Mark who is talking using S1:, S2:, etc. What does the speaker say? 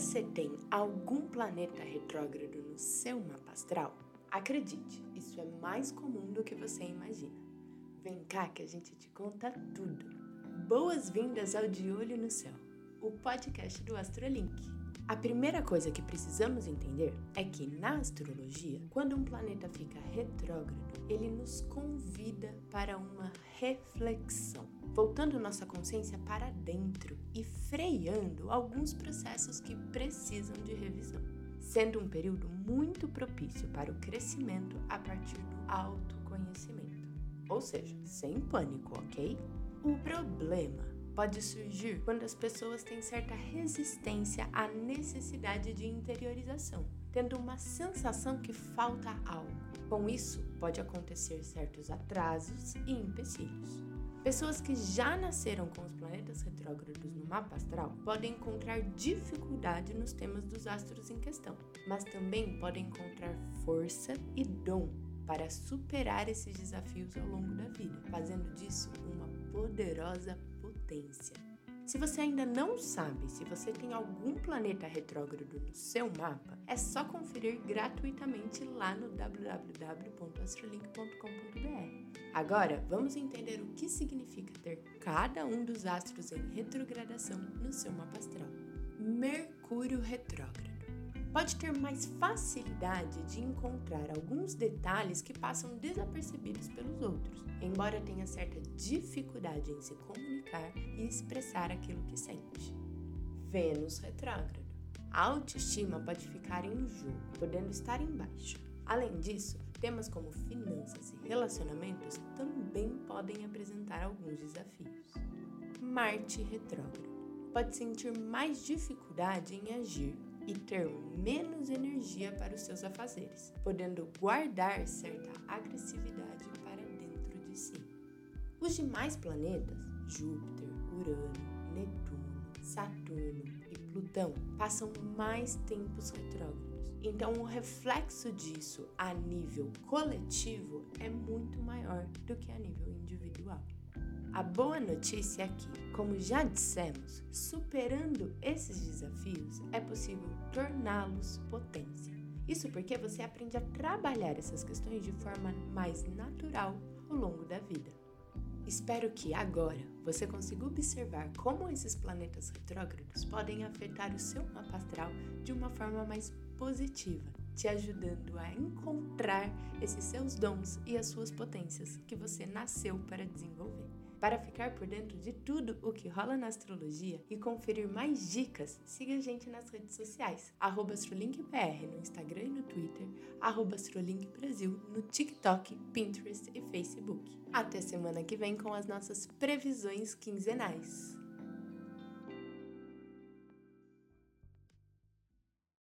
S1: você tem algum planeta retrógrado no seu mapa astral, acredite, isso é mais comum do que você imagina. Vem cá que a gente te conta tudo. Boas-vindas ao De Olho no Céu, o podcast do Astrolink. A primeira coisa que precisamos entender é que na astrologia, quando um planeta fica retrógrado, ele nos convida para uma reflexão, voltando nossa consciência para dentro e freando alguns processos que precisam de revisão, sendo um período muito propício para o crescimento a partir do autoconhecimento. Ou seja, sem pânico, ok? O problema pode surgir quando as pessoas têm certa resistência à necessidade de interiorização, tendo uma sensação que falta algo. Com isso, pode acontecer certos atrasos e empecilhos. Pessoas que já nasceram com os planetas retrógrados no mapa astral podem encontrar dificuldade nos temas dos astros em questão, mas também podem encontrar força e dom para superar esses desafios ao longo da vida, fazendo disso uma poderosa potência. Se você ainda não sabe se você tem algum planeta retrógrado no seu mapa, é só conferir gratuitamente lá no www.astrolink.com.br. Agora, vamos entender o que significa ter cada um dos astros em retrogradação no seu mapa astral. Mercúrio retrógrado pode ter mais facilidade de encontrar alguns detalhes que passam desapercebidos pelos outros, embora tenha certa dificuldade em se comunicar e expressar aquilo que sente. Vênus retrógrado. A autoestima pode ficar em jogo, podendo estar em baixa. Além disso, temas como finanças e relacionamentos também podem apresentar alguns desafios. Marte retrógrado. Pode sentir mais dificuldade em agir e ter menos energia para os seus afazeres, podendo guardar certa agressividade para dentro de si. Os demais planetas, Júpiter, Urano, Netuno, Saturno e Plutão, passam mais tempos retrógrados. Então, o reflexo disso a nível coletivo é muito maior do que a nível individual. A boa notícia é que, como já dissemos, superando esses desafios é possível torná-los potência. Isso porque você aprende a trabalhar essas questões de forma mais natural ao longo da vida. Espero que agora você consiga observar como esses planetas retrógrados podem afetar o seu mapa astral de uma forma mais positiva, te ajudando a encontrar esses seus dons e as suas potências que você nasceu para desenvolver. Para ficar por dentro de tudo o que rola na astrologia e conferir mais dicas, siga a gente nas redes sociais, AstroLinkBR no Instagram e no Twitter, AstroLinkBrasil no TikTok, Pinterest e Facebook. Até semana que vem com as nossas previsões quinzenais.